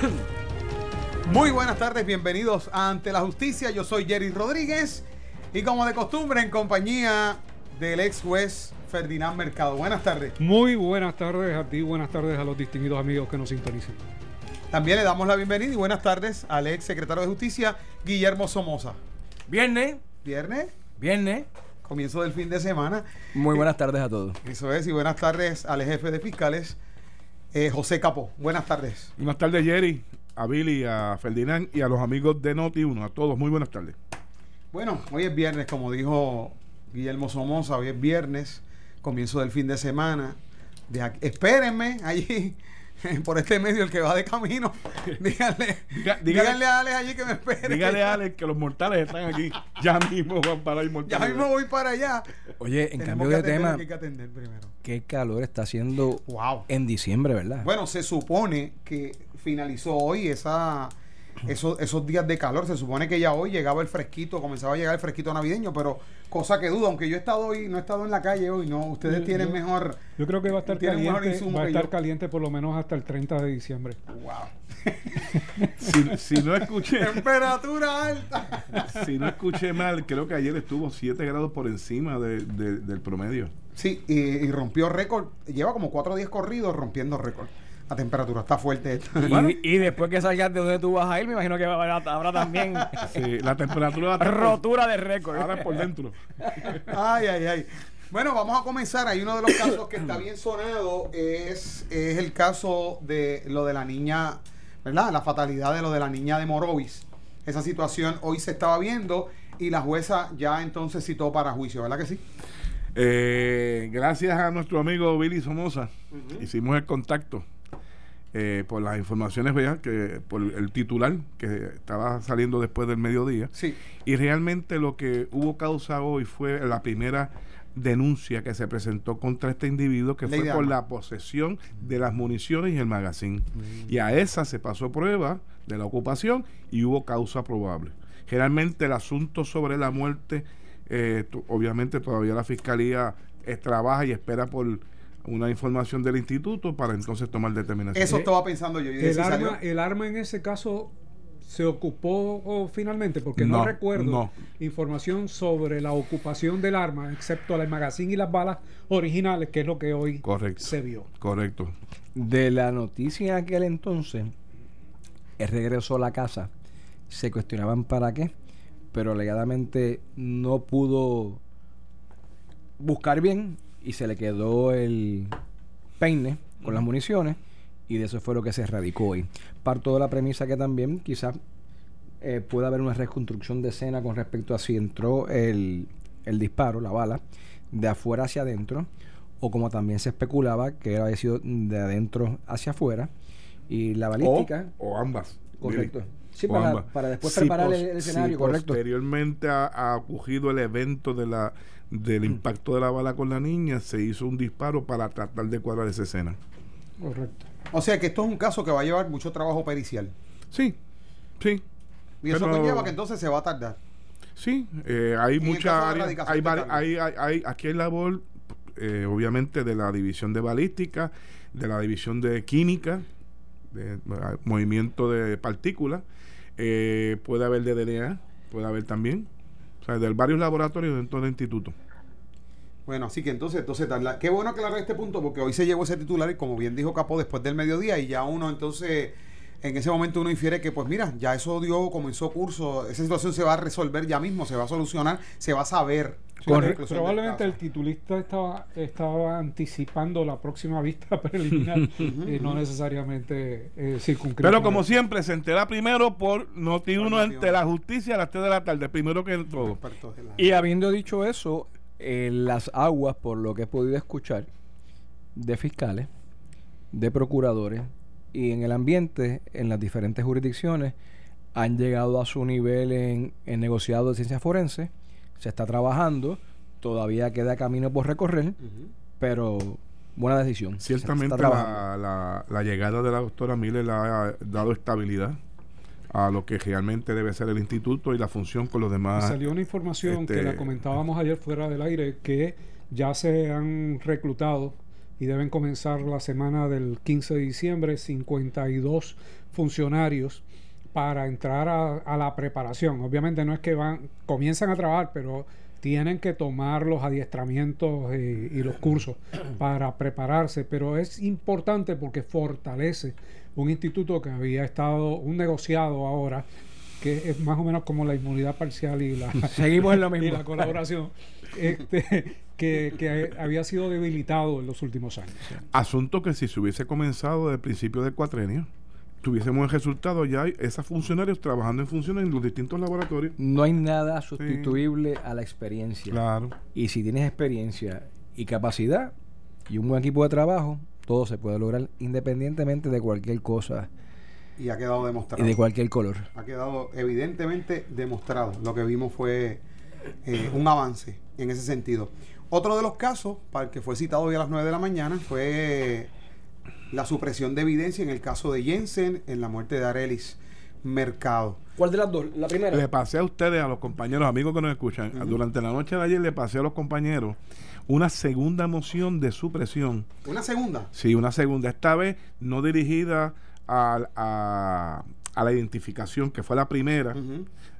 Muy buenas tardes, bienvenidos a Ante la Justicia. Yo soy Jerry Rodríguez y como de costumbre en compañía del ex juez Ferdinand Mercado. Buenas tardes. Muy buenas tardes a ti, buenas tardes a los distinguidos amigos que nos sintonizan. También le damos la bienvenida y buenas tardes al ex secretario de Justicia Guillermo Somoza. Viernes, Viernes, viernes. comienzo del fin de semana. Muy buenas tardes a todos. Eso es, y buenas tardes al jefe de fiscales eh, José Capó. Buenas tardes. Buenas tardes, Jerry, a Billy, a Ferdinand y a los amigos de Noti1. A todos, muy buenas tardes. Bueno, hoy es viernes, como dijo Guillermo Somoza, hoy es viernes, comienzo del fin de semana. De aquí- espérenme allí, por este medio, el que va de camino. Díganle, Diga- dígale- díganle a Alex allí que me espere. Dígale a Alex que los mortales están aquí. Ya mismo van para ir Ya mortales. mismo voy para allá. Oye, en Tenemos cambio de tema, que hay que atender primero. qué calor está haciendo Wow. en diciembre, ¿verdad? Bueno, se supone que finalizó hoy esa, esos, esos días de calor. Se supone que ya hoy llegaba el fresquito, comenzaba a llegar el fresquito navideño, pero cosa que dudo, aunque yo he estado hoy, no he estado en la calle hoy, no. Ustedes Yo- tienen yo- mejor. Yo creo que va a estar caliente, insumo va a estar yo. caliente por lo menos hasta el 30 de diciembre. Wow. Si, si no escuché, Temperatura alta. si no escuché mal, creo que ayer estuvo 7 grados por encima de- de- del promedio. Sí, y, y rompió récord. Lleva como cuatro días corridos rompiendo récord. La temperatura está fuerte. esta. Y, y después que salgas de donde tú vas a ir, me imagino que habrá, habrá también Sí, la temperatura va a estar por- rotura de récord. ahora es por dentro. Ay, ay, ay. Bueno, vamos a comenzar. Hay uno de los casos que está bien sonado. Es, es el caso de lo de la niña, ¿verdad? La fatalidad de lo de la niña de Morovis. Esa situación hoy se estaba viendo y la jueza ya entonces citó para juicio, ¿verdad que sí? Eh, gracias a nuestro amigo Billy Somoza, hicimos el contacto eh, por las informaciones, ¿verdad? que por el titular que estaba saliendo después del mediodía. Sí. Y realmente lo que hubo causa hoy fue la primera denuncia que se presentó contra este individuo, que Ley fue por la posesión de las municiones y el magazine. Y a esa se pasó prueba de la ocupación y hubo causa probable. Generalmente el asunto sobre la muerte, eh, obviamente todavía la fiscalía eh, trabaja y espera por una información del instituto para entonces tomar determinación. Eso estaba pensando yo. y El salió- arma, el arma en ese caso se ocupó oh, finalmente, porque no, No, recuerdo no. información sobre la ocupación del arma, excepto el magazine y las balas originales, que es lo que hoy Correcto. se vio. Correcto. De la noticia en aquel entonces, él regresó a la casa, se cuestionaban para qué, pero alegadamente no pudo buscar bien y se le quedó el peine con las municiones y de eso fue lo que se radicó hoy. Parto de la premisa que también quizás eh, pueda haber una reconstrucción de escena con respecto a si entró el, el disparo, la bala, de afuera hacia adentro, o como también se especulaba que había sido de adentro hacia afuera, y la balística, o ambas. correcto. Sí, O para, ambas. para después Si preparar el, el si escenario, correcto. Posteriormente ha, ha ocurrido el evento de la del impacto de la bala con la niña, se hizo un disparo para tratar de cuadrar esa escena. Correcto. O sea que esto es un caso que va a llevar mucho trabajo pericial. Sí, sí, Y eso conlleva que entonces se va a tardar. sí. eh, hay áreas. erradicación Hay, hay, hay, hay- aquí hay labor, eh, obviamente, de la división de balística, de la división de química, de, eh, movimiento de partículas. eh, puede haber de DNA, puede haber también. O sea, de varios laboratorios dentro del instituto. Bueno, así que entonces, entonces. Qué bueno aclarar este punto porque hoy se llevó ese titular y como bien dijo Capó después del mediodía y ya uno entonces en ese momento uno infiere que pues mira, ya eso dio, comenzó curso, esa situación se va a resolver ya mismo, se va a solucionar, se va a saber. Probablemente el titulista estaba, estaba anticipando la próxima vista preliminar y no necesariamente eh, circunscrito. Pero como siempre, se entera primero por Noti Por 1 Noti ante uno. la justicia a las 3 de la tarde, primero que todo. Expertos de la- Y habiendo dicho eso, eh, las aguas, por lo que he podido escuchar, de fiscales, de procuradores y en el ambiente, en las diferentes jurisdicciones, han llegado a su nivel en, en negociado de ciencia forense, se está trabajando, todavía queda camino por recorrer, pero buena decisión. Ciertamente la, la- la llegada de la doctora Miller le ha dado estabilidad a lo que realmente debe ser el instituto y la función con los demás. Salió una información que este- la comentábamos ayer fuera del aire que ya se han reclutado y deben comenzar la semana del 15 de diciembre 52 funcionarios para entrar a, la preparación. Obviamente no es que van, comienzan a trabajar, pero tienen que tomar los adiestramientos y, y los cursos para prepararse, pero es importante porque fortalece un instituto que había estado, un negociado ahora, que es más o menos como la inmunidad parcial y la, Seguimos en lo mismo. y la colaboración, este, que, que, había sido debilitado en los últimos años. Asunto que si se hubiese comenzado desde el principio del cuatrenio, tuviésemos el resultado ya hay esos funcionarios trabajando en funciones en los distintos laboratorios. No hay nada sustituible a la experiencia. Claro. Y si tienes experiencia y capacidad y un buen equipo de trabajo, todo se puede lograr independientemente de cualquier cosa. Y ha quedado demostrado. Y de cualquier color. Ha quedado evidentemente demostrado. Lo que vimos fue eh, un avance en ese sentido. Otro de los casos, para el que fue citado hoy a las 9 de la mañana, fue la supresión de evidencia en el caso de Jensen, en la muerte de Arelis Mercado. ¿Cuál de las dos? La primera. Le pasé a ustedes, a los compañeros, amigos que nos escuchan, durante la noche de ayer le pasé a los compañeros una segunda moción de supresión. ¿Una segunda? Sí, una segunda. Esta vez no dirigida a, a, la identificación, que fue la primera,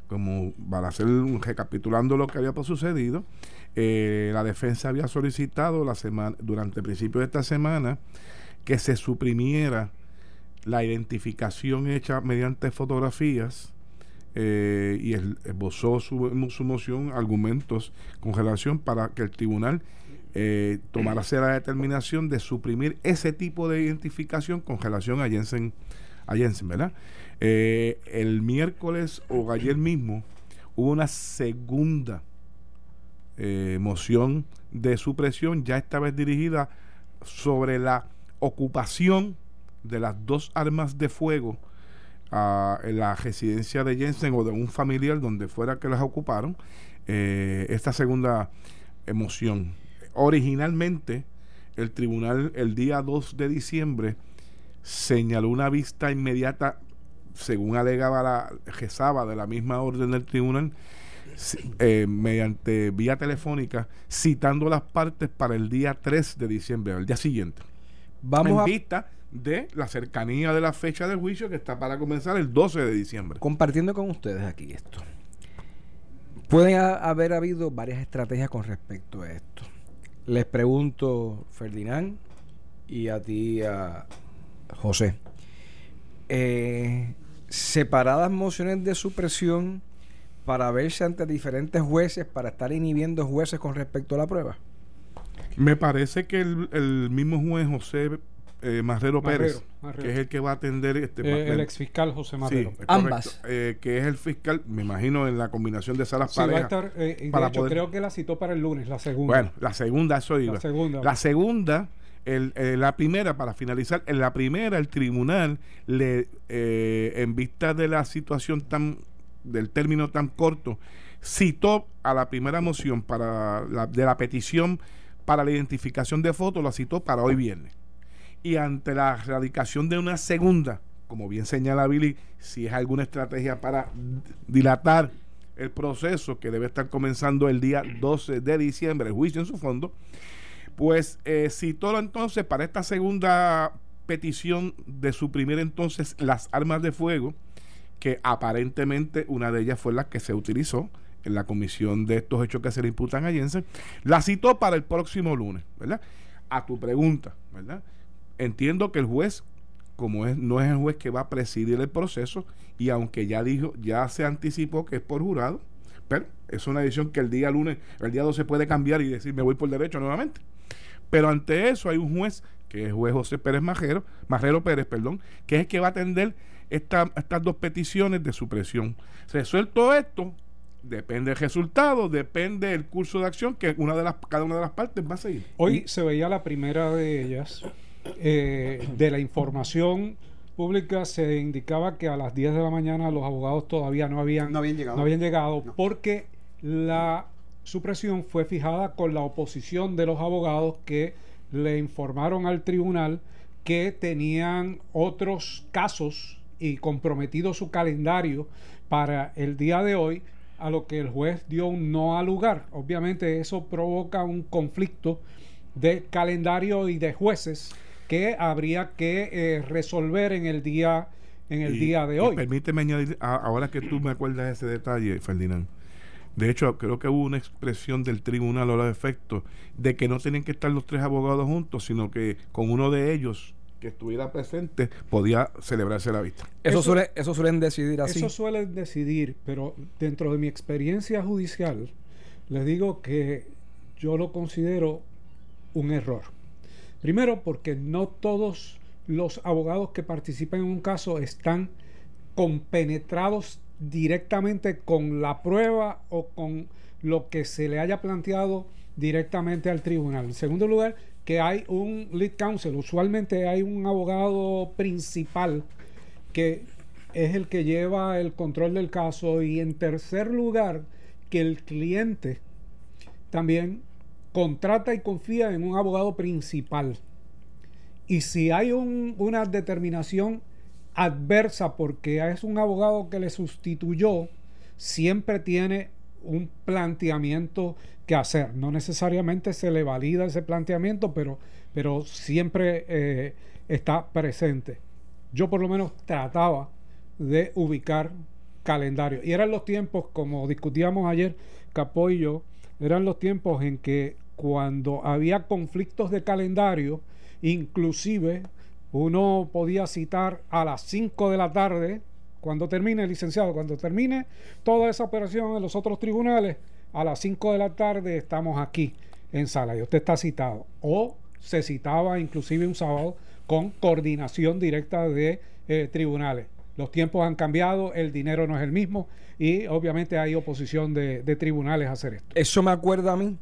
como para hacer recapitulando lo que había sucedido. Eh, la defensa había solicitado la semana, durante el principio de esta semana que se suprimiera la identificación hecha mediante fotografías eh, y esbozó su, su, moción argumentos con relación para que el tribunal eh, tomara la determinación de suprimir ese tipo de identificación con relación a Jensen, a Jensen ¿verdad? Eh, el miércoles o ayer mismo hubo una segunda eh, moción de supresión, ya esta vez dirigida sobre la ocupación de las dos armas de fuego uh, en la residencia de Jensen o de un familiar donde fuera que las ocuparon, eh, esta segunda emoción. Originalmente, el tribunal el día 2 de diciembre señaló una vista inmediata, según alegaba la rezaba de la misma orden del tribunal, eh, mediante vía telefónica, citando las partes para el día 3 de diciembre, el día siguiente. Vamos en a vista de la cercanía de la fecha del juicio que está para comenzar el 12 de diciembre. Compartiendo con ustedes aquí esto. Pueden haber habido varias estrategias con respecto a esto. Les pregunto, Ferdinand, y a ti, a José. Eh, separadas mociones de supresión para verse ante diferentes jueces, para estar inhibiendo jueces con respecto a la prueba. Me parece que el, mismo juez José eh, Marrero, Pérez, que es el que va a atender este eh, el ex fiscal José Marrero. Ambas. Eh, que es el fiscal, me imagino, en la combinación de salas sí, parejas. Va a estar, de hecho, creo que la citó para el lunes, la segunda. Bueno, la segunda, eso iba. La segunda. La segunda el, la primera, para finalizar, en la primera el tribunal le, en vista de la situación tan, del término tan corto, citó a la primera moción para la, de la petición para la identificación de fotos, la citó para hoy viernes. Y ante la erradicación de una segunda, como bien señala Billy, si es alguna estrategia para dilatar el proceso que debe estar comenzando el día 12 de diciembre, el juicio en su fondo, pues eh, citó entonces para esta segunda petición de suprimir entonces las armas de fuego, que aparentemente una de ellas fue la que se utilizó en la comisión de estos hechos que se le imputan a Jensen, la citó para el próximo lunes, ¿verdad? A tu pregunta, ¿verdad? Entiendo que el juez, como es, no es el juez que va a presidir el proceso, y aunque ya dijo, ya se anticipó que es por jurado, pero es una decisión que el día lunes, el día 12 puede cambiar y decir me voy por derecho nuevamente. Pero ante eso hay un juez, que es juez José Pérez Majero, Majero Pérez, perdón, que es el que va a atender estas dos peticiones de supresión. Resuelto esto, Depende del resultado, depende del curso de acción que una de las, cada una de las partes va a seguir. Hoy se veía la primera de ellas. Eh, de la información pública se indicaba que a las 10 de la mañana los abogados todavía no habían, no habían llegado, no habían llegado porque la supresión fue fijada con la oposición de los abogados que le informaron al tribunal que tenían otros casos y comprometido su calendario para el día de hoy a lo que el juez dio un no al lugar. Obviamente eso provoca un conflicto de calendario y de jueces que habría que eh, resolver en el día en el Y- día de hoy. Permíteme añadir, a- ahora que tú me acuerdas de ese detalle, Ferdinand. De hecho, creo que hubo una expresión del tribunal a los efectos de que no tenían que estar los tres abogados juntos, sino que con uno de ellos que estuviera presente podía celebrarse la vista. Eso, Eso- suele, eso suelen decidir así. Eso suele decidir, pero dentro de mi experiencia judicial, les digo que yo lo considero un error. Primero, porque no todos los abogados que participan en un caso están compenetrados directamente con la prueba o con lo que se le haya planteado directamente al tribunal. En segundo lugar, que hay un lead counsel, usualmente hay un abogado principal que es el que lleva el control del caso y en tercer lugar que el cliente también contrata y confía en un abogado principal. Y si hay un- una determinación adversa porque es un abogado que le sustituyó, siempre tiene un planteamiento que hacer. No necesariamente se le valida ese planteamiento, pero, pero siempre eh, está presente. Yo por lo menos trataba de ubicar calendario. Y eran los tiempos, como discutíamos ayer, Capó y yo, eran los tiempos en que cuando había conflictos de calendario, inclusive uno podía citar a las 5 de la tarde, cuando termine, licenciado, cuando termine toda esa operación en los otros tribunales, a las 5 de la tarde estamos aquí en sala y usted está citado. O se citaba inclusive un sábado con coordinación directa de eh, tribunales. Los tiempos han cambiado, el dinero no es el mismo y obviamente hay oposición de, de tribunales a hacer esto. Eso me acuerda a mí.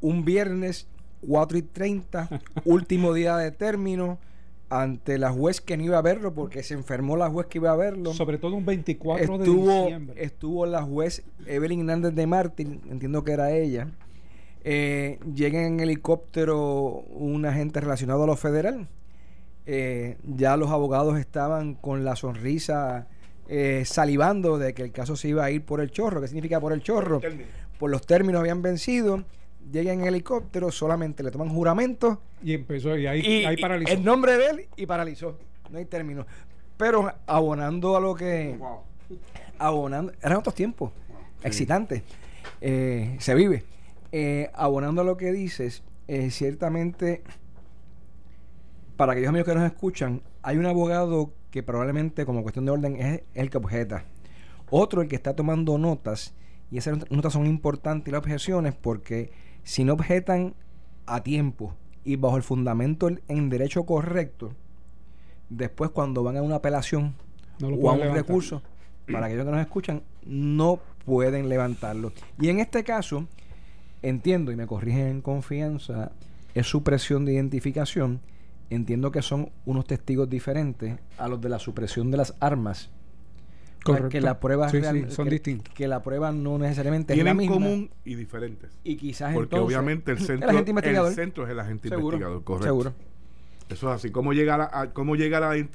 Un viernes, 4 y 30, último día de término, ante la juez que no iba a verlo porque se enfermó la juez que iba a verlo. Sobre todo un 24 de estuvo, diciembre. estuvo la juez Evelyn Hernández de Martín, entiendo que era ella. Eh, llega en helicóptero un agente relacionado a lo federal. Eh, ya los abogados estaban con la sonrisa eh, salivando de que el caso se iba a ir por el chorro. ¿Qué significa por el chorro? Por los términos habían vencido. Llega en helicóptero, solamente le toman juramento Y empezó, y ahí, y, ahí paralizó. el nombre de él y paralizó. No hay término. Pero abonando a lo que. Wow. Abonando. Eran otros tiempos. Excitantes. Eh, se vive. Eh, abonando a lo que dices, eh, ciertamente. Para aquellos amigos que nos escuchan, hay un abogado que probablemente, como cuestión de orden, es el que objeta. Otro, el que está tomando notas. Y esas not- notas son importantes y las objeciones porque si no objetan a tiempo y bajo el fundamento en- derecho correcto, después cuando van a una apelación No o a un levantar. recurso, para aquellos que nos escuchan, no pueden levantarlo. Y en este caso, entiendo, y me corrigen en confianza, es supresión de identificación. Entiendo que son unos testigos diferentes a los de la supresión de las armas. Correcto. Que la prueba Sí, sí, real- son que- distintos. Que la prueba no necesariamente es la Tienen misma. común y diferentes. Y quizás Porque entonces- obviamente el centro, agente investigador. el centro es el agente Seguro, investigador, correcto. Seguro. Eso es así. ¿Cómo llega a, a- cómo llega a la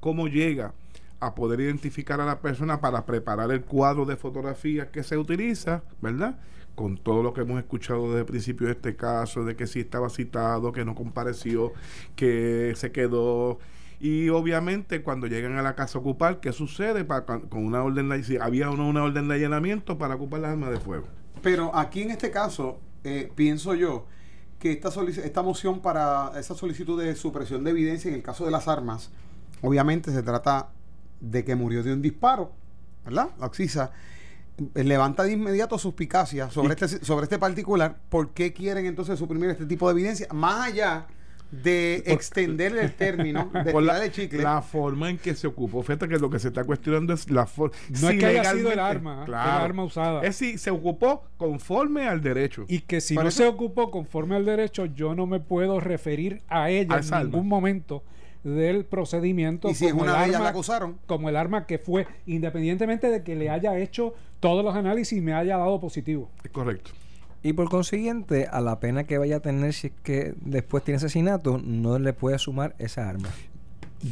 cómo llega a poder identificar a la persona para preparar el cuadro de fotografías que se utiliza, ¿verdad? Con todo lo que hemos escuchado desde el principio de este caso, de que sí estaba citado, que no compareció, que se quedó. Y obviamente cuando llegan a la casa a ocupar, ¿qué sucede para, con una orden de, si había no una orden de allanamiento para ocupar las armas de fuego? Pero aquí en este caso, eh, pienso yo que esta, esta moción para esa solicitud de supresión de evidencia en el caso de las armas, obviamente se trata de que murió de un disparo, ¿verdad? La Oxisa eh, levanta de inmediato suspicacia sobre este, sobre este particular. ¿Por qué quieren entonces suprimir este tipo de evidencia? Más allá de extender el término, de Por la, chicle. la forma en que se ocupó. Fíjate que lo que se está cuestionando es la forma. No es que haya sido el arma, el arma usada. Es si se ocupó conforme al derecho. Y que si no eso- se ocupó conforme al derecho, yo no me puedo referir a ella A en ningún momento del procedimiento y si es como, el una de ellas arma, la acusaron. como el arma que fue, independientemente de que le haya hecho todos los análisis y me haya dado positivo. Es correcto. Y por consiguiente, a la pena que vaya a tener si es que después tiene asesinato, no le puede sumar esa arma.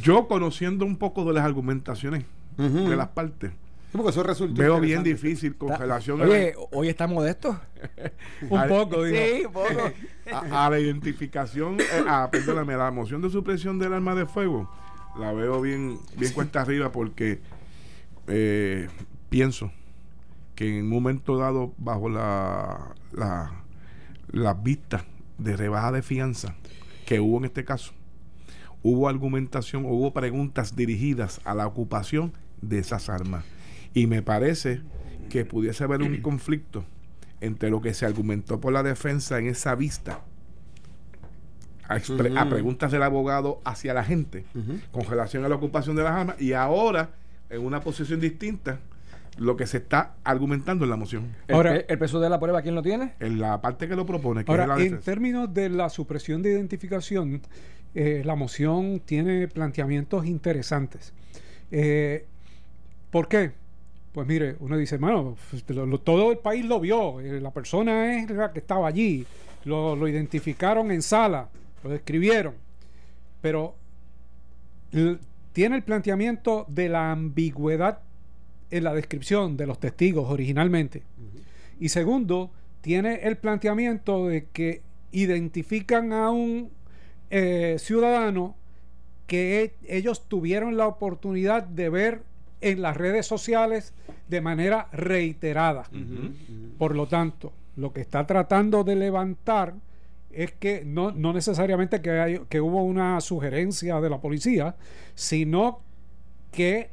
Yo conociendo un poco de las argumentaciones de las partes, porque eso resulta Veo bien difícil con Está- relación Oye, hoy está modesto. Un poco, digo. Sí, un poco. a, a la identificación, eh, a, perdóname, a la moción de supresión del arma de fuego, la veo bien, bien cuesta arriba porque eh, pienso que en un momento dado, bajo la, la, las vistas de rebaja de fianza que hubo en este caso, hubo argumentación, hubo preguntas dirigidas a la ocupación de esas armas. Y me parece que pudiese haber un conflicto entre lo que se argumentó por la defensa en esa vista a, expre- a Ujú. preguntas del abogado hacia la gente Ujú. con relación a la ocupación de las armas y ahora en una posición distinta lo que se está argumentando en la moción Ahora- el, el peso de la prueba, ¿quién lo tiene? en la parte que lo propone que es la Ahora, en términos de la supresión de identificación, eh, la moción tiene planteamientos interesantes. Eh, ¿Por qué? Pues mire, uno dice, bueno, pues, lo- lo- todo el país lo vio, eh, la persona es la que estaba allí, lo, lo identificaron en sala, lo describieron, pero tiene el planteamiento de la ambigüedad en la descripción de los testigos originalmente. Y segundo, tiene el planteamiento de que identifican a un eh, ciudadano que e- ellos tuvieron la oportunidad de ver en las redes sociales de manera reiterada. Por lo tanto, lo que está tratando de levantar es que no, no necesariamente que, hay- que hubo una sugerencia de la policía, sino que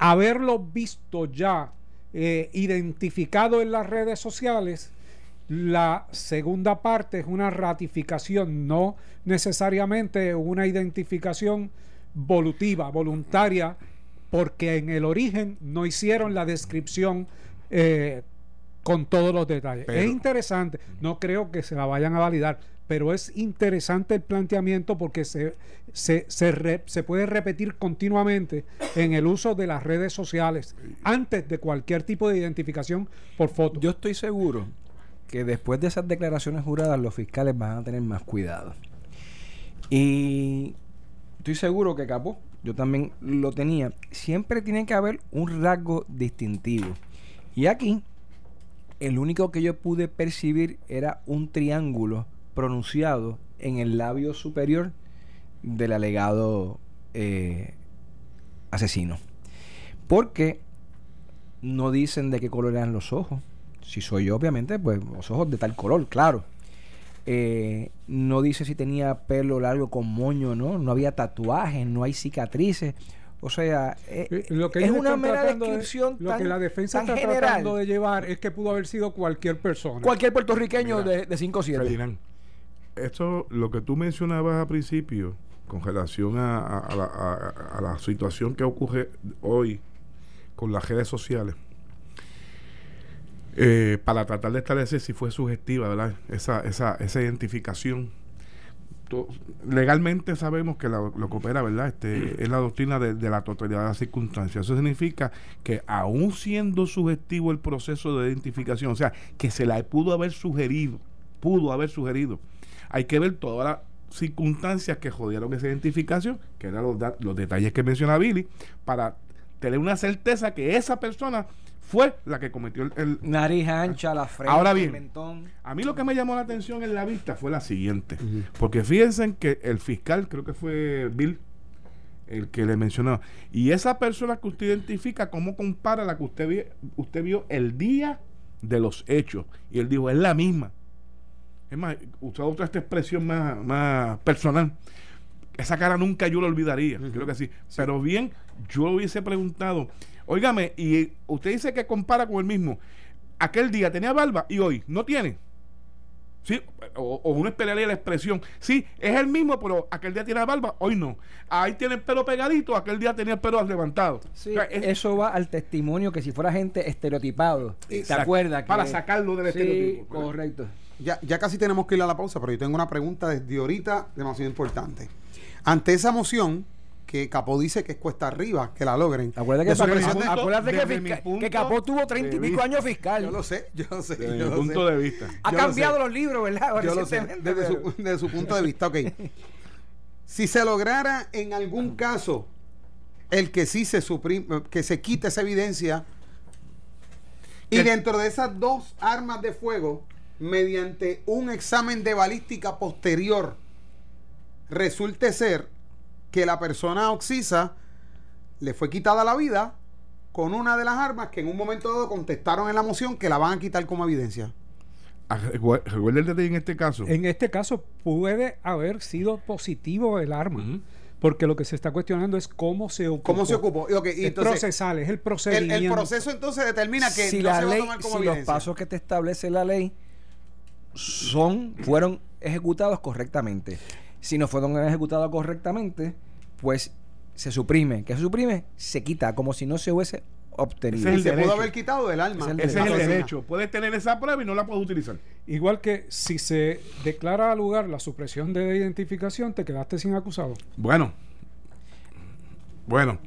haberlo visto ya eh, identificado en las redes sociales, la segunda parte es una ratificación, no necesariamente una identificación volutiva, voluntaria, porque en el origen no hicieron la descripción eh, con todos los detalles. Pero- es interesante, no creo que se la vayan a validar, pero es interesante el planteamiento porque se, se, se, se puede repetir continuamente en el uso de las redes sociales antes de cualquier tipo de identificación por foto. Yo estoy seguro que después de esas declaraciones juradas los fiscales van a tener más cuidado. Y estoy seguro que Capó, yo también lo tenía, siempre tiene que haber un rasgo distintivo. Y aquí, el único que yo pude percibir era un triángulo pronunciado en el labio superior del alegado eh, asesino. Porque no dicen de qué color eran los ojos. Si soy yo, obviamente, pues los ojos de tal color, claro. Eh, no dice si tenía pelo largo con moño, ¿no? No había tatuajes, no hay cicatrices. O sea, eh, Eh, Lo que es una mera de- descripción lo tan, que la defensa está general. tratando de llevar es que pudo haber sido cualquier persona. Cualquier puertorriqueño Mira, de, de 5 o 7. Ferdinand, esto, lo que tú mencionabas al principio, con relación a, la, situación que ocurre hoy con las redes sociales, eh, para tratar de establecer si fue sugestiva, ¿verdad? Esa, esa, esa identificación. Legalmente sabemos que lo que opera, ¿verdad? Este, es la doctrina de, de la totalidad de las circunstancias. Eso significa que aún siendo sugestivo el proceso de identificación, o sea, que se la pudo haber sugerido, pudo haber sugerido, hay que ver todas las circunstancias que jodieron esa identificación, que eran los, los detalles que menciona Billy, para tener una certeza que esa persona fue la que cometió el, el- Nariz ancha, la frente, Ahora el bien, mentón. a mí lo que me llamó la atención en la vista fue la siguiente. Porque fíjense que el fiscal, creo que fue Bill, el que le mencionó, y esa persona que usted identifica, ¿cómo compara la que usted, vi- usted vio el día de los hechos? Y él dijo, es la misma. Es más, usó otra esta expresión más, más personal. Esa cara nunca yo la olvidaría, creo que sí. Pero bien, yo hubiese preguntado, óigame, y usted dice que compara con el mismo. Aquel día tenía barba y hoy no tiene. Sí, o, o uno esperaría la expresión. Sí, es el mismo, pero aquel día tiene barba, hoy no. Ahí tiene el pelo pegadito, aquel día tenía el pelo levantado. Sí, O sea, es- eso va al testimonio que si fuera gente estereotipado. ¿Te acuerdas? Para sacarlo del sí, estereotipo. ¿verdad? Ya, ya casi tenemos que ir a la pausa, pero yo tengo una pregunta desde ahorita demasiado importante. Ante esa moción, que Capó dice que es cuesta arriba, que la logren. Acuérdate que, de- acuérdate que, fiscal- punto que Capó tuvo treinta y pico años fiscal. Yo lo sé, yo lo sé. Desde yo mi lo punto sé. de vista. ha yo cambiado los libros, ¿verdad? Yo lo sé, desde su, desde su punto de vista, ok. Si se lograra en algún caso el que sí se suprime, que se quite esa evidencia. Y dentro de esas dos armas de fuego, mediante un examen de balística posterior, resulte ser que la persona oxisa le fue quitada la vida con una de las armas que en un momento dado contestaron en la moción que la van a quitar como evidencia. Ah, recu- Recuerda el detalle en este caso. En este caso puede haber sido positivo el arma, porque lo que se está cuestionando es cómo se ocupó. ¿Cómo se ocupó? Y ok, y es entonces, procesal, es el procedimiento. el proceso entonces determina que si no la se va a ley, tomar como si los pasos que te establece la ley son, fueron ejecutados correctamente. Si no fueron ejecutados correctamente, pues se suprime. ¿Qué se suprime? Se quita, como si no se hubiese obtenido. Ese es Y el se pudo derecho. haber quitado del alma. Ese es el Ese es el derecho. Puedes tener esa prueba y no la puedes utilizar. Igual que si se declara al lugar la supresión de identificación, te quedaste sin acusado. Bueno. Bueno.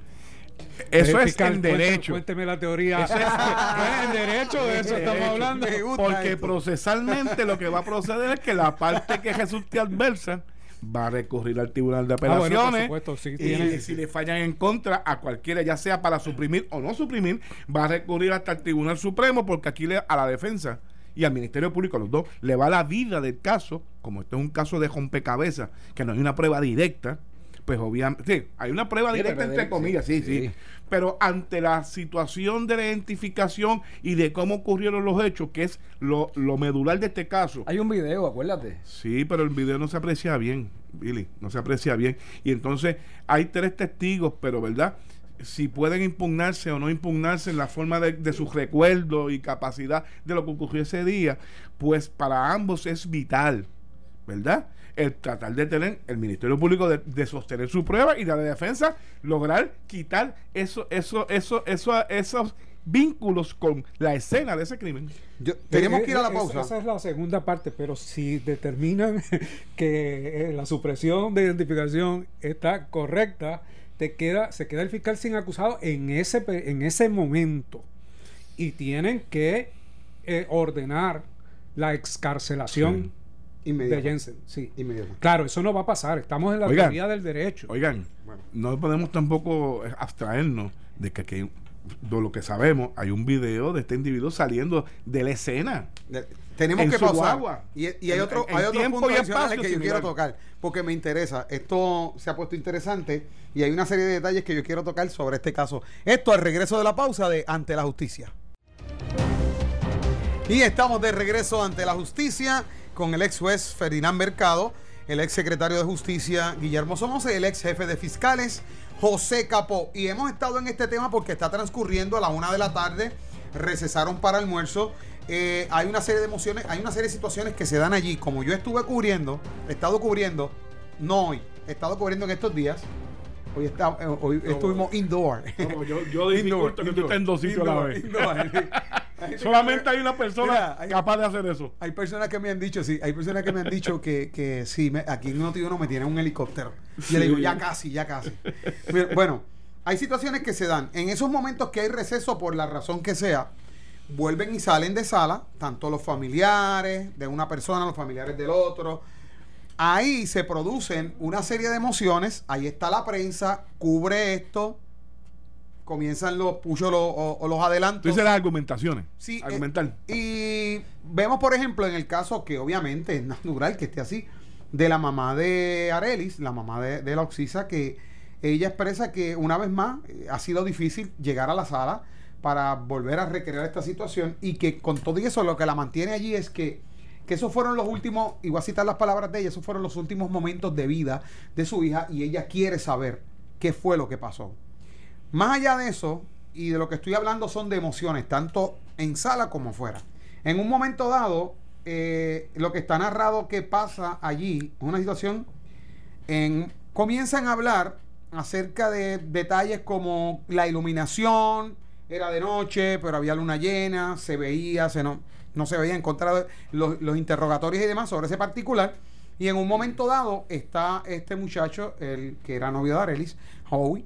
Eso es cuénteme- derecho. Cuénteme la teoría. Eso es- No es el derecho, de eso estamos hablando. Porque esto. procesalmente lo que va a proceder es que la parte que resulte adversa va a recurrir al Tribunal de Ah, bueno, por Apelaciones. supuesto, sí, y si le fallan en contra a cualquiera, ya sea para suprimir o no suprimir, va a recurrir hasta el Tribunal Supremo porque aquí le- a la defensa y al Ministerio Público, a los dos, le va la vida del caso, como esto es un caso de rompecabezas, que no hay una prueba directa, pues obviamente, sí, hay una prueba directa entre comillas, sí, sí, sí. pero ante la situación de la identificación y de cómo ocurrieron los hechos, que es lo, lo medular de este caso, Hay un video, acuérdate. Sí, pero el video no se aprecia bien, Billy, no se aprecia bien. Y entonces hay tres testigos, pero ¿verdad? Si pueden impugnarse o no impugnarse en la forma de, de su recuerdo y capacidad de lo que ocurrió ese día, pues para ambos es vital, ¿verdad? El tratar de tener el Ministerio Público de, de sostener su prueba y la de defensa lograr quitar eso, eso, eso, eso, esos vínculos con la escena de ese crimen. Yo- tenemos Eh, que ir a la eh, pausa. Esa es la segunda parte, pero si determinan que eh, la supresión de identificación está correcta, te queda, se queda el fiscal sin acusado en ese, en ese momento. Y tienen que eh, ordenar la excarcelación de Inmediato. Jensen. Sí. Inmediato. Claro, eso no va a pasar. Estamos en la Oigan. teoría del derecho. Oigan, no podemos tampoco eh, abstraernos de que aquí, de lo que sabemos, hay un video de este individuo saliendo de la escena. De- Tenemos En que su pausar. Y, y hay otro, hay otro punto y espacio que yo quiero tocar, porque me interesa. Esto se ha puesto interesante y hay una serie de detalles que yo quiero tocar sobre este caso. Esto al regreso de la pausa de Ante la Justicia. Y estamos de regreso ante la justicia con el ex juez Ferdinand Mercado, el ex secretario de Justicia Guillermo Somoza y el ex jefe de fiscales José Capó. Y hemos estado en este tema porque está transcurriendo a la una de la tarde, recesaron para almuerzo. Eh, hay una serie de emociones, hay una serie de situaciones que se dan allí. Como yo estuve cubriendo, he estado cubriendo, no hoy, he estado cubriendo en estos días. Hoy, está, eh, hoy estuvimos indoor. yo, yo dificulto que tú estés en dos sitios a la vez. Indoor. Solamente hay una persona Mira, hay- capaz de hacer eso. Hay personas que me han dicho, sí, hay personas que me han dicho que, que sí, me- aquí en Notiuno me tienen un helicóptero. Y yo le digo, ya casi, ya casi. Mira, Bueno, hay situaciones que se dan. En esos momentos que hay receso, por la razón que sea, vuelven y salen de sala, tanto los familiares de una persona, los familiares del otro. Ahí se producen una serie de emociones. Ahí está la prensa, cubre esto. Comienzan los puchos los- o, o los adelantos. Dices las argumentaciones. Sí, eh, Argumental. y vemos, por ejemplo, en el caso que obviamente es natural que esté así, de la mamá de Arelis, la mamá de, de la Oxisa, que ella expresa que una vez más eh, ha sido difícil llegar a la sala para volver a recrear esta situación y que con todo y eso lo que la mantiene allí es que, que esos fueron los últimos, y a citar las palabras de ella, esos fueron los últimos momentos de vida de su hija y ella quiere saber qué fue lo que pasó. Más allá de eso, y de lo que estoy hablando son de emociones, tanto en sala como fuera. En un momento dado, eh, lo que está narrado que pasa allí, una situación, en, comienzan a hablar acerca de detalles como la iluminación, era de noche, pero había luna llena, se veía, se no, no se veía en contra de los, los interrogatorios y demás sobre ese particular. Y en un momento dado está este muchacho, el que era novio de Arelis, Howie,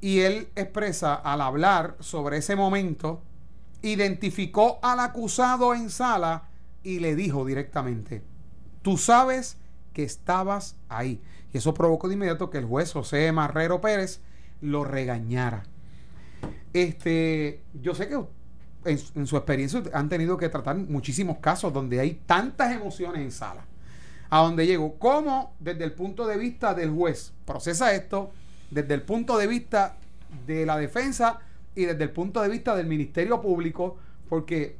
y él expresa al hablar sobre ese momento, identificó al acusado en sala y le dijo directamente, tú sabes que estabas ahí. Y eso provocó de inmediato que el juez José Marrero Pérez lo regañara. Este, yo sé que en, en su experiencia han tenido que tratar muchísimos casos donde hay tantas emociones en sala. A donde llego, ¿cómo desde el punto de vista del juez procesa esto? Desde el punto de vista de la defensa y desde el punto de vista del Ministerio Público, porque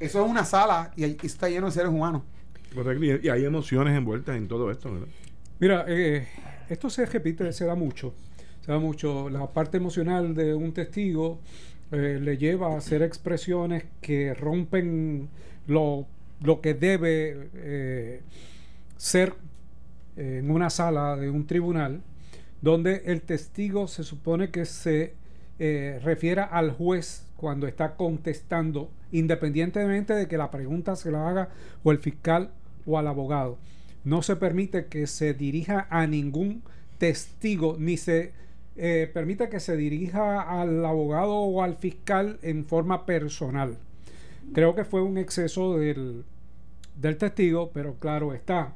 eso es una sala y, ahí está lleno de seres humanos. Correcto, Y y hay emociones envueltas en todo esto, ¿verdad? Mira, eh, esto se repite, se da mucho. Se da mucho. La parte emocional de un testigo eh, le lleva a hacer expresiones que rompen lo, lo que debe eh, ser eh, en una sala de un tribunal, donde el testigo se supone que se refiera al juez cuando está contestando, independientemente de que la pregunta se la haga o el fiscal o al abogado. No se permite que se dirija a ningún testigo, ni se eh, permite que se dirija al abogado o al fiscal en forma personal. Creo que fue un exceso del, del testigo, pero claro está,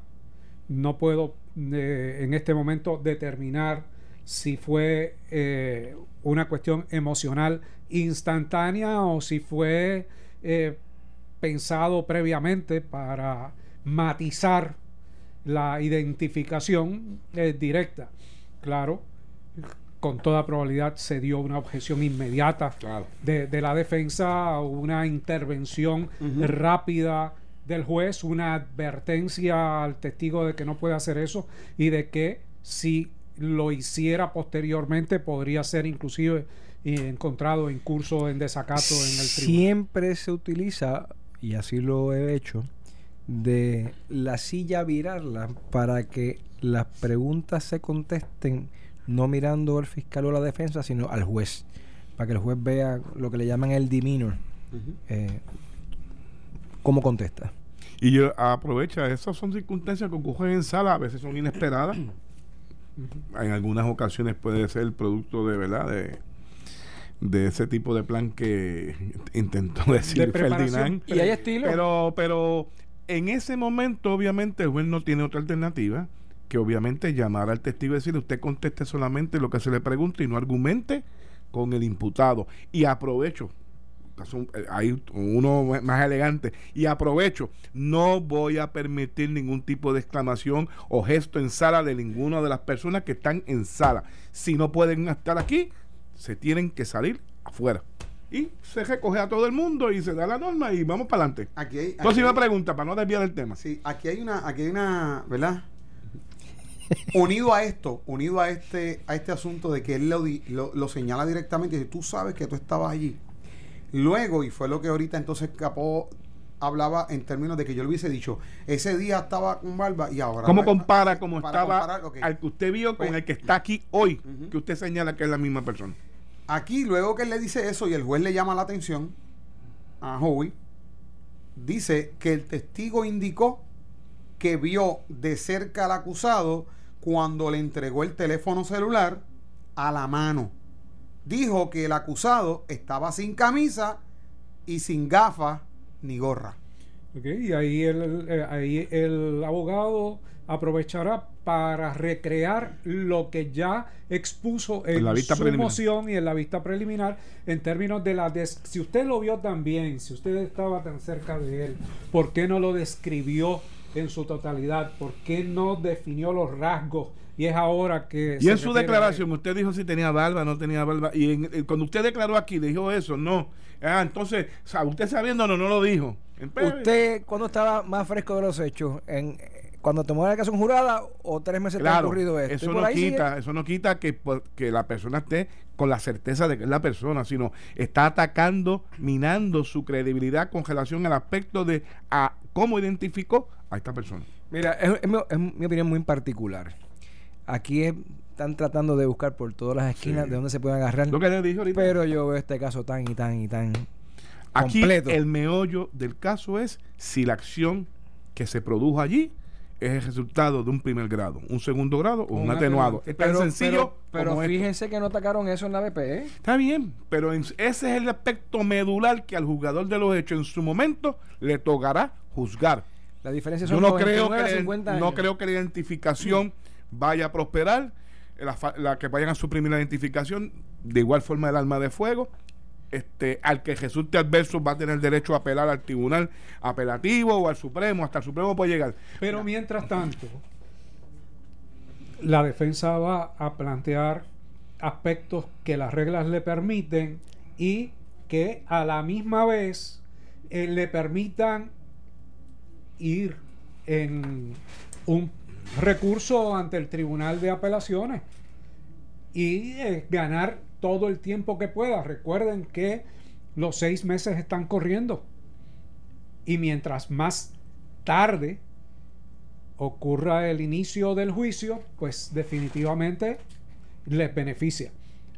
no puedo eh, en este momento determinar si fue eh, una cuestión emocional instantánea o si fue pensado previamente para matizar la identificación directa. Claro, con toda probabilidad se dio una objeción inmediata Claro. de, de la defensa, una intervención rápida del juez, una advertencia al testigo de que no puede hacer eso y de que si lo hiciera posteriormente podría ser inclusive eh, encontrado en curso en desacato en el tribunal. Siempre se utiliza, y así lo he hecho, de la silla virarla para que las preguntas se contesten no mirando al fiscal o la defensa, sino al juez, para que el juez vea lo que le llaman el demeanor, eh, cómo contesta. Y yo aprovecha, esas son circunstancias que ocurren en sala, a veces son inesperadas. En algunas ocasiones puede ser producto de verdad de, de ese tipo de plan que intentó decir preparación. Ferdinand. Y hay estilo. Pero, pero en ese momento, obviamente, el juez no tiene otra alternativa que obviamente llamar al testigo y decirle usted conteste solamente lo que se le pregunte y no argumente con el imputado. Y aprovecho, eh, hay uno más elegante, y aprovecho, no voy a permitir ningún tipo de exclamación o gesto en sala de ninguna de las personas que están en sala. Si no pueden estar aquí, se tienen que salir afuera. Y se recoge a todo el mundo y se da la norma y vamos para adelante. Aquí hay, aquí Próxima hay- pregunta, para no desviar el tema. Sí, aquí hay una, aquí hay una, ¿verdad? Unido a esto, unido a este, a este asunto de que él lo, lo, lo señala directamente y dice, tú sabes que tú estabas allí. Luego, y fue lo que ahorita entonces Capó hablaba en términos de que yo le hubiese dicho, ese día estaba con barba y ahora... ¿Cómo compara cómo para estaba al que usted vio con Pues- el que está aquí hoy? Que usted señala que es la misma persona. Aquí, luego que él le dice eso y el juez le llama la atención a Howie, dice que el testigo indicó que vio de cerca al acusado cuando le entregó el teléfono celular a la mano. Dijo que el acusado estaba sin camisa y sin gafas ni gorra. Ok, Y ahí el, eh, ahí el abogado aprovechará para recrear lo que ya expuso en, En la vista su preliminar. moción y en la vista preliminar en términos de la... des- si usted lo vio tan bien, si usted estaba tan cerca de él, ¿por qué no lo describió en su totalidad? ¿Por qué no definió los rasgos? Y es ahora que... Y en su declaración, usted dijo si tenía barba, no tenía barba. Y en- eh, cuando usted declaró aquí, dijo eso, no. Ah, entonces, o sea, usted sabiendo, no, no lo dijo. ¿Usted cuándo estaba más fresco de los hechos? ¿En, ¿Cuando tomó la declaración jurada o tres meses Claro, ocurrido esto? eso no sigue- quita, eso no quita que, por- que la persona esté con la certeza de que es la persona, sino está atacando, minando su credibilidad con relación al aspecto de a cómo identificó a esta persona. Mira, es, es mi, es mi opinión muy particular. Aquí es- están tratando de buscar por todas las esquinas Sí. de dónde se pueden agarrar. Lo que le dije ahorita. Pero yo veo este caso tan y tan y tan Aquí completo. el meollo del caso es si la acción que se produjo allí es el resultado de un primer grado, un segundo grado o un, Un atenuado. Es tan sencillo pero, pero como esto. fíjense que no atacaron eso en la BP. ¿eh? Está bien, pero en- ese es el aspecto medular que al jugador de los hechos en su momento le tocará juzgar. La diferencia son Yo no creo, 99 a que la- 50 no creo que la identificación vaya a prosperar. la que vayan a suprimir la identificación, de igual forma el arma de fuego. Este, al que resulte adverso va a tener derecho a apelar al tribunal apelativo o al Supremo, hasta el Supremo puede llegar. Pero mientras tanto, la defensa va a plantear aspectos que las reglas le permiten y que a la misma vez eh, le permitan ir en un recurso ante el Tribunal de Apelaciones y eh, ganar todo el tiempo que pueda. Recuerden que los seis meses están corriendo y mientras más tarde ocurra el inicio del juicio, pues definitivamente les beneficia.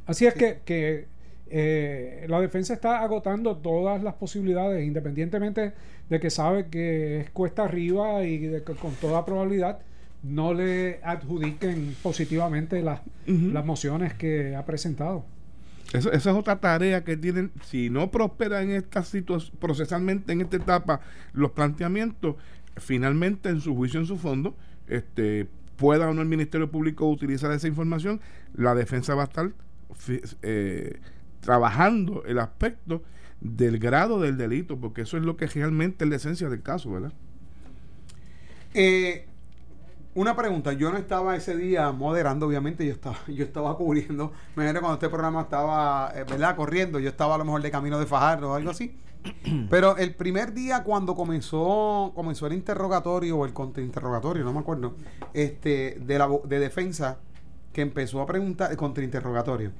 Así es que, que, eh, la defensa está agotando todas las posibilidades, independientemente de que sabe que es cuesta arriba y de que con toda probabilidad no le adjudiquen positivamente las, las mociones que ha presentado. Eso- esa es otra tarea que tienen. Si no prospera en esta situación, procesalmente en esta etapa, los planteamientos, finalmente en su juicio, en su fondo, este, pueda o no el Ministerio Público utilizar esa información, la defensa va a estar eh, trabajando el aspecto del grado del delito, porque eso es lo que realmente es la esencia del caso, ¿verdad? Eh, una pregunta, yo no estaba ese día moderando, obviamente, yo estaba, yo estaba cubriendo, me imagino cuando este programa estaba, eh, ¿verdad? Corriendo, yo estaba a lo mejor de camino de Fajardo o algo así. Pero el primer día cuando comenzó, comenzó el interrogatorio o el contrainterrogatorio, no me acuerdo, este, de la de defensa, que empezó a preguntar, el contrainterrogatorio,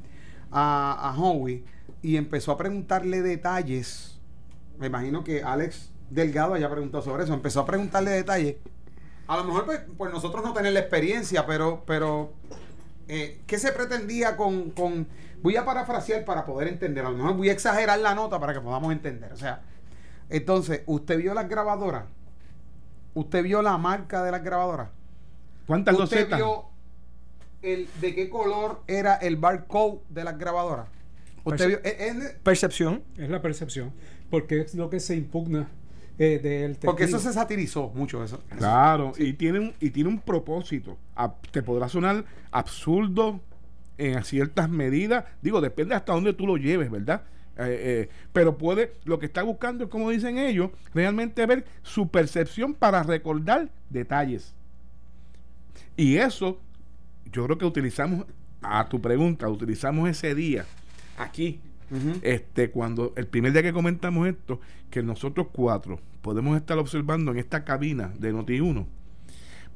a, a Howie, y empezó a preguntarle detalles. Me imagino que Alex Delgado haya preguntado sobre eso, empezó a preguntarle detalles. A lo mejor, pues, pues nosotros no tener la experiencia, pero, pero eh, ¿qué se pretendía con, con- Voy a parafrasear para poder entender. A lo mejor voy a exagerar la nota para que podamos entender. O sea, entonces, ¿usted vio las grabadoras? ¿Usted vio la marca de las grabadoras? ¿Cuántas ¿Usted losetas? vio el, de qué color era el barcode de las grabadoras? ¿Usted Perce- vio? eh, eh, Percepción. Es la percepción, porque es lo que se impugna eh, del porque eso se satirizó mucho. Eso. Claro, y tiene un, y tiene un propósito. A- te podrá sonar absurdo en ciertas medidas. Digo, depende hasta dónde tú lo lleves, ¿verdad? Eh, eh, pero puede, lo que está buscando es, como dicen ellos, realmente ver su percepción para recordar detalles. Y eso, yo creo que utilizamos, a tu pregunta, utilizamos ese día aquí, este, cuando el primer día que comentamos esto, que nosotros cuatro podemos estar observando en esta cabina de Noti1,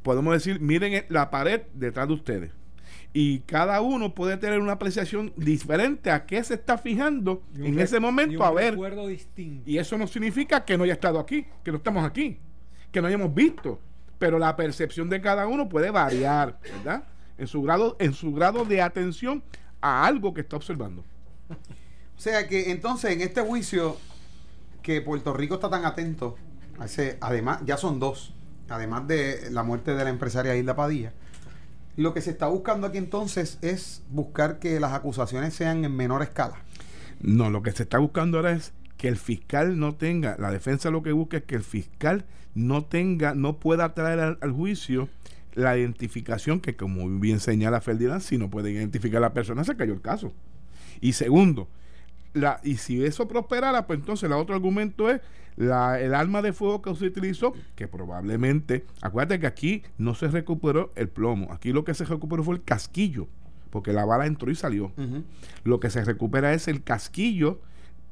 podemos decir, miren eh, la pared detrás de ustedes. Y cada uno puede tener una apreciación diferente a qué se está fijando en ese momento un a ver. distinto. Y eso no significa que no haya estado aquí, que no estamos aquí, que no hayamos visto. Pero la percepción de cada uno puede variar, ¿verdad? En su grado, en su grado de atención a algo que está observando. O sea que entonces en este juicio que Puerto Rico está tan atento, ese, además, ya son dos, además de la muerte de la empresaria Hilda Padilla, lo que se está buscando aquí entonces es buscar que las acusaciones sean en menor escala. No, lo que se está buscando ahora es que el fiscal no tenga, la defensa lo que busca es que el fiscal no tenga, no pueda traer al, al juicio la identificación que como bien señala Ferdinand, si no puede identificar a la persona, se cayó el caso. Y segundo, la, y si eso prosperara, pues entonces el otro argumento es la, el arma de fuego que se utilizó, que probablemente, acuérdate que aquí no se recuperó el plomo, aquí lo que se recuperó fue el casquillo, porque la bala entró y salió. Lo que se recupera es el casquillo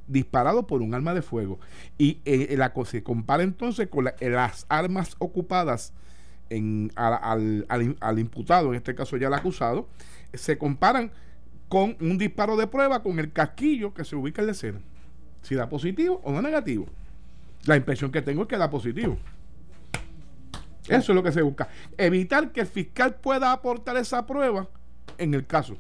disparado por un arma de fuego. Y eh, la se compara entonces con la- las armas ocupadas en, al, al- al- al imputado, en este caso ya el acusado, se comparan con un disparo de prueba con el casquillo que se ubica en la escena. Si da positivo o no negativo. La impresión que tengo es que da positivo. Eso es lo que se busca. Evitar que el fiscal pueda aportar esa prueba en el caso.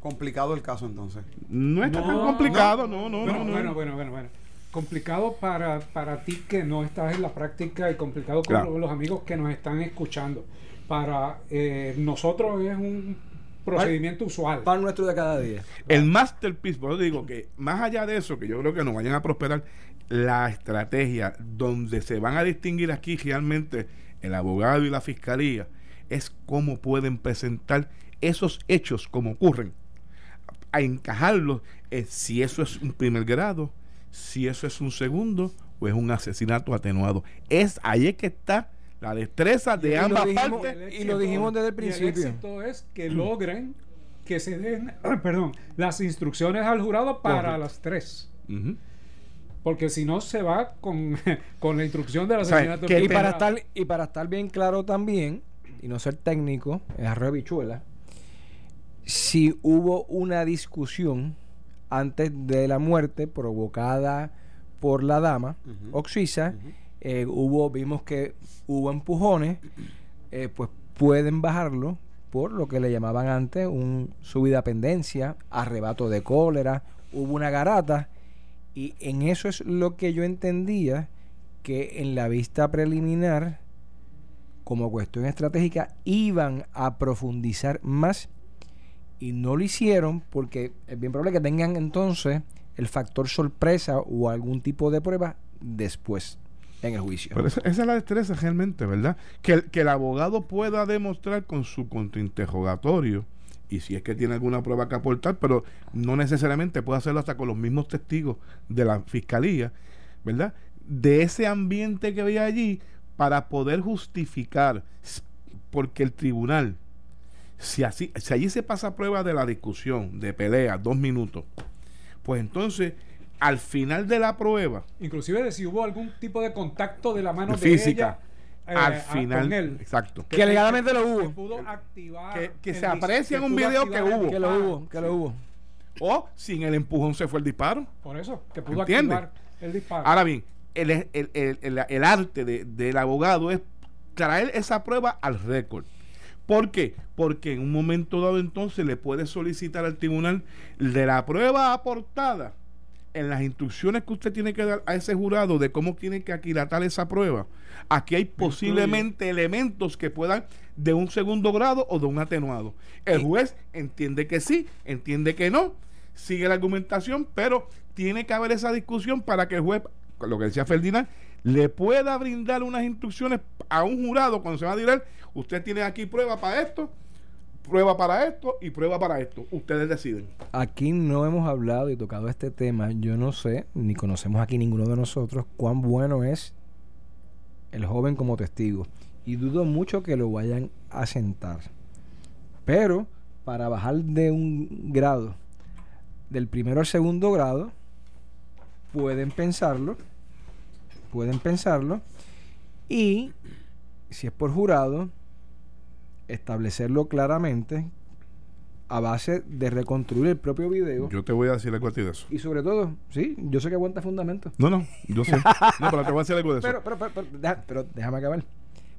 Complicado el caso entonces. No está tan No, complicado, no, no, bueno, no, no. bueno, bueno, bueno, bueno. Complicado para, para ti que no estás en la práctica y complicado con Claro. los, los amigos que nos están escuchando. Para eh, nosotros es un procedimiento usual. Pan nuestro de cada día. El masterpiece, por eso digo que más allá de eso, que yo creo que nos vayan a prosperar, la estrategia donde se van a distinguir aquí realmente el abogado y la fiscalía es cómo pueden presentar esos hechos como ocurren, a encajarlos, eh, si eso es un primer grado, si eso es un segundo o es un asesinato atenuado. Es ahí es que está la destreza de Y ambas dijimos- partes. y lo dijimos desde el y principio. éxito es que logren que se den, perdón, las instrucciones al jurado para Correcto. las tres. Porque si no se va con, con la instrucción del O sea, asesinato. que Y para, estar, y para estar bien claro también, y no ser técnico, es arroz de bichuela, si hubo una discusión antes de la muerte provocada por la dama, Ujú. Oxisa, eh, hubo, vimos que hubo empujones, eh, pues pueden bajarlo por lo que le llamaban antes un subida pendencia, arrebato de cólera, hubo una garata, y en eso es lo que yo entendía que en la vista preliminar, como cuestión estratégica, iban a profundizar más y no lo hicieron porque es bien probable que tengan entonces el factor sorpresa o algún tipo de prueba después en el juicio. Pero esa, es la destreza realmente, ¿verdad? Que, el- que el abogado pueda demostrar con su contrainterrogatorio, y si es que tiene alguna prueba que aportar, pero no necesariamente puede hacerlo hasta con los mismos testigos de la fiscalía, ¿verdad? De ese ambiente que había allí para poder justificar, porque el tribunal, si, así, si allí se pasa prueba de la discusión, de pelea, dos minutos, pues entonces, al final de la prueba, Inclusive de si hubo algún tipo de contacto de la mano de Física. ella, eh, al final, con él. exacto. Que alegadamente lo hubo. Que pudo activar. Que- que el se aprecia en un video que hubo. que lo hubo, que lo hubo. O sin el empujón se fue el disparo. Por eso, que pudo ¿Entiende? activar el disparo. Ahora bien, el, el, el- el- el arte de- del abogado es traer esa prueba al récord. ¿Por qué? Porque en un momento dado entonces le puede solicitar al tribunal de la prueba aportada en las instrucciones que usted tiene que dar a ese jurado de cómo tiene que aquilatar esa prueba. Aquí hay posiblemente elementos que puedan de un segundo grado o de un atenuado. El juez entiende que sí, entiende que no, sigue la argumentación, pero tiene que haber esa discusión para que el juez, lo que decía Ferdinand, le pueda brindar unas instrucciones a un jurado cuando se va a dirigir, usted tiene aquí prueba para esto, prueba para esto y prueba para esto. Ustedes deciden. Aquí no hemos hablado y tocado este tema. Yo no sé, ni conocemos aquí ninguno de nosotros, cuán bueno es el joven como testigo. Y dudo mucho que lo vayan a sentar. Pero para bajar de un grado, del primero al segundo grado, pueden pensarlo. Pueden pensarlo. Y si es por jurado, establecerlo claramente a base de reconstruir el propio video. Yo te voy a decir algo a ti de eso. Y sobre todo, sí, yo sé que aguanta fundamento. No, no, yo sé. No, pero te voy a decir algo de eso. Pero, pero, pero, pero, deja- pero déjame acabar,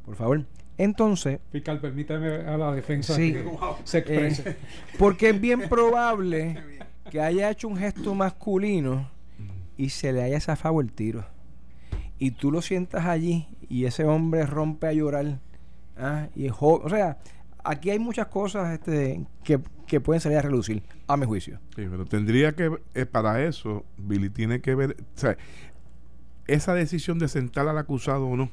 por favor. Entonces, Fiscal, permítame a la defensa Sí. que se exprese. eh, porque es bien probable que haya hecho un gesto masculino y se le haya zafado el tiro. Y tú lo sientas allí y ese hombre rompe a llorar. ¿ah? Y es o sea, aquí hay muchas cosas este, que, que pueden salir a relucir, a mi juicio. Sí, pero tendría que, eh, para eso, Billy tiene que ver, o sea, esa decisión de sentar al acusado o no,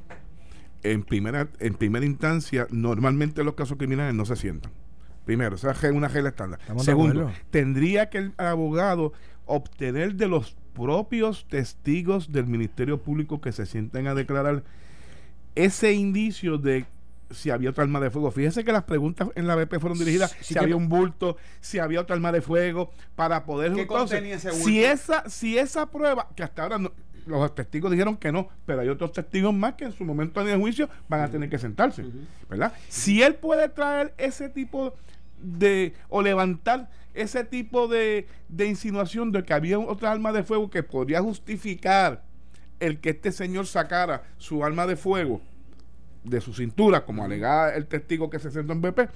en primera, en primera instancia, normalmente los casos criminales no se sientan. Primero, esa es una regla estándar. Segundo, tendría que el abogado obtener de los propios testigos del Ministerio Público que se sienten a declarar ese indicio de si había otra arma de fuego. Fíjese que las preguntas en la BP fueron dirigidas Sí, si que- había un bulto, si había otra arma de fuego, para poder... ¿Qué entonces, contenía ese bulto? si esa, si esa prueba, que hasta ahora no- los testigos dijeron que no, pero hay otros testigos más que en su momento en el juicio van a tener que sentarse, ¿verdad? Si él puede traer ese tipo de, o levantar ese tipo de, de insinuación de que había otra arma de fuego que podría justificar el que este señor sacara su arma de fuego de su cintura, como alegaba el testigo que se sentó en BP,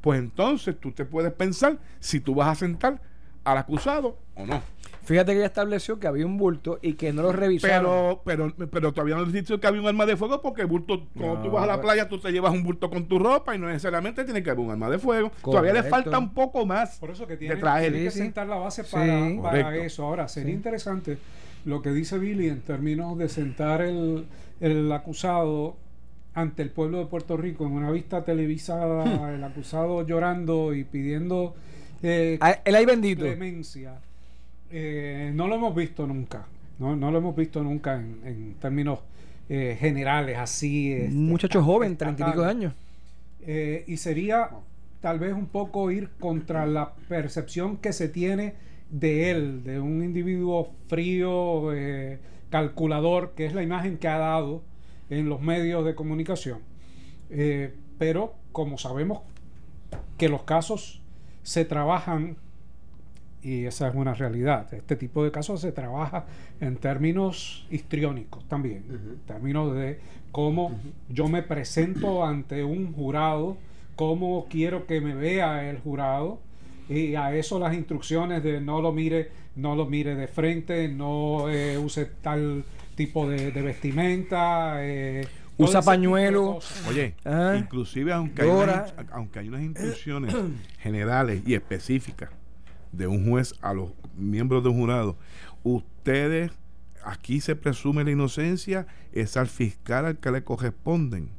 pues entonces tú te puedes pensar si tú vas a sentar al acusado o no. Fíjate que ella estableció que había un bulto y que no lo revisaron. Pero, pero, pero todavía no he dicho que había un arma de fuego porque el bulto, cuando No, tú vas a la playa, tú te llevas un bulto con tu ropa y no necesariamente tiene que haber un arma de fuego. Todavía le falta un poco más Por eso que de tiene, traer. tiene que Sí, sí. sentar la base Sí. para, para Correcto. eso. Ahora, sería Sí. interesante lo que dice Billy en términos de sentar el, el acusado ante el pueblo de Puerto Rico en una vista televisada, el acusado llorando y pidiendo eh, Ah, El ay bendito. clemencia, eh, no lo hemos visto nunca. No, no lo hemos visto nunca en, en términos eh, generales, así. este, muchacho joven, treinta y pico de años. Y sería tal vez un poco ir contra la percepción que se tiene de él, de un individuo frío, calculador, que es la imagen que ha dado en los medios de comunicación. Pero como sabemos que los casos se trabajan, y esa es una realidad, este tipo de casos se trabaja en términos histriónicos también, en términos de cómo yo me presento ante un jurado, cómo quiero que me vea el jurado, y a eso las instrucciones de no lo mire, no lo mire de frente, no eh, use tal tipo de, de vestimenta, eh, Usa pañuelo. Oye, Ah. inclusive aunque hay, unas, aunque hay unas instrucciones generales y específicas de un juez a los miembros de un jurado, ustedes, aquí se presume la inocencia, es al fiscal al que le corresponden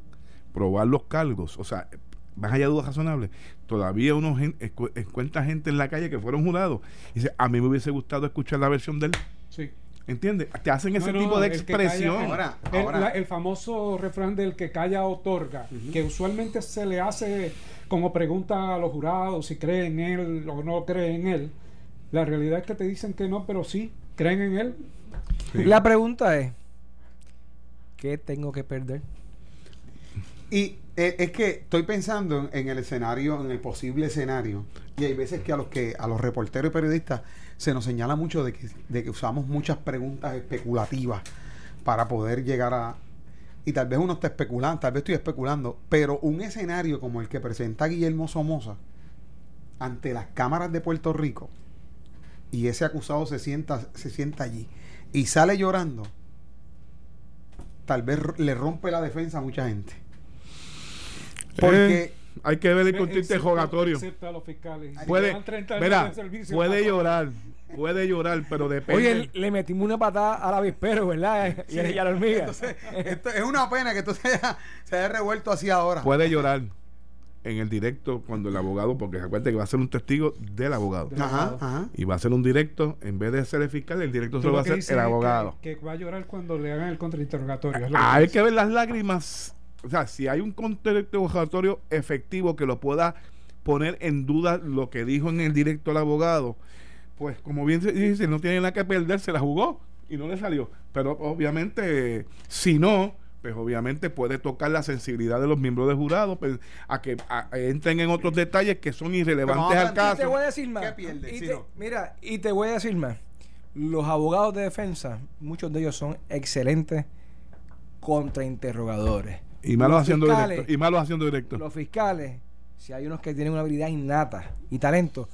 probar los cargos. O sea, más allá de dudas razonables, todavía uno gen- encu- encuentra gente en la calle que fueron jurados y dice, a mí me hubiese gustado escuchar la versión de él. Sí. ¿Entiendes? Te hacen ese No, no, tipo de calla- expresión. Ahora, el, ahora- la- el famoso refrán del que calla otorga, que usualmente se le hace como pregunta a los jurados si creen en él o no creen en él. La realidad es que te dicen que no, pero sí, creen en él. La pregunta es, ¿qué tengo que perder? Y eh, es que estoy pensando en, en el escenario, en el posible escenario. Y hay veces que a los que a los reporteros y periodistas se nos señala mucho de que, de que usamos muchas preguntas especulativas para poder llegar a. Y tal vez uno está especulando, tal vez estoy especulando, pero un escenario como el que presenta Guillermo Somoza ante las cámaras de Puerto Rico y ese acusado se sienta, se sienta allí y sale llorando, tal vez le rompe la defensa a mucha gente. Porque Eh, hay que ver el a fiscales. Si Puede, llevan 30 años verá, de servicio, puede llorar, puede llorar, pero depende. Oye, le metimos una patada al avispero, ¿verdad? Y, y a la hormiga. Entonces, esto es una pena que esto se haya, se haya revuelto así ahora. puede llorar en el directo cuando el abogado, porque se acuerda que va a ser un testigo del abogado. Ajá, ajá. Y va a ser un directo, en vez de ser el fiscal, el directo se Tú lo va a dices el que- abogado. Que, va a llorar cuando le hagan el contrainterrogatorio. Hay que ver las lágrimas. O sea, si hay un contrainterrogatorio efectivo que lo pueda poner en duda lo que dijo en el directo el abogado, pues como bien se dice, no tiene nada que perder, se la jugó y no le salió. Pero obviamente, si no, pues obviamente puede tocar la sensibilidad de los miembros del jurado pues, a que a- a entren en otros detalles que son irrelevantes al plantear- Y te caso. voy a decir más. ¿Qué pierde, Y si te- no? Mira, y te voy a decir más. Los abogados de defensa, muchos de ellos son excelentes contrainterrogadores. Y malos Los haciendo fiscales- directo. Y malos haciendo directo. Los fiscales, si hay unos que tienen una habilidad innata y talento,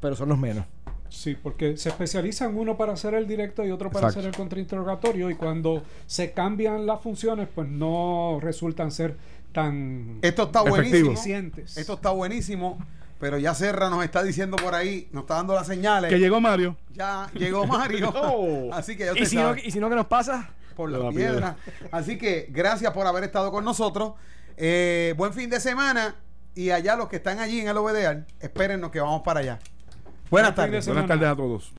pero son los menos. Sí, porque se especializan uno para hacer el directo y otro para Exacto. hacer el contrainterrogatorio y cuando se cambian las funciones pues no resultan ser tan Esto está Efectivo. buenísimo. eficientes. Esto está buenísimo. Pero ya Serra nos está diciendo por ahí, nos está dando las señales. Que llegó Mario. Ya llegó Mario. Oh. Así que ya Y usted si, no, y si no, ¿qué nos pasa? Por La la piedra. piedra. Así que gracias por haber estado con nosotros. Eh, buen fin de semana. Y allá los que están allí en el OBDR, espérennos que vamos para allá. Buenas tardes. Buenas tardes a todos.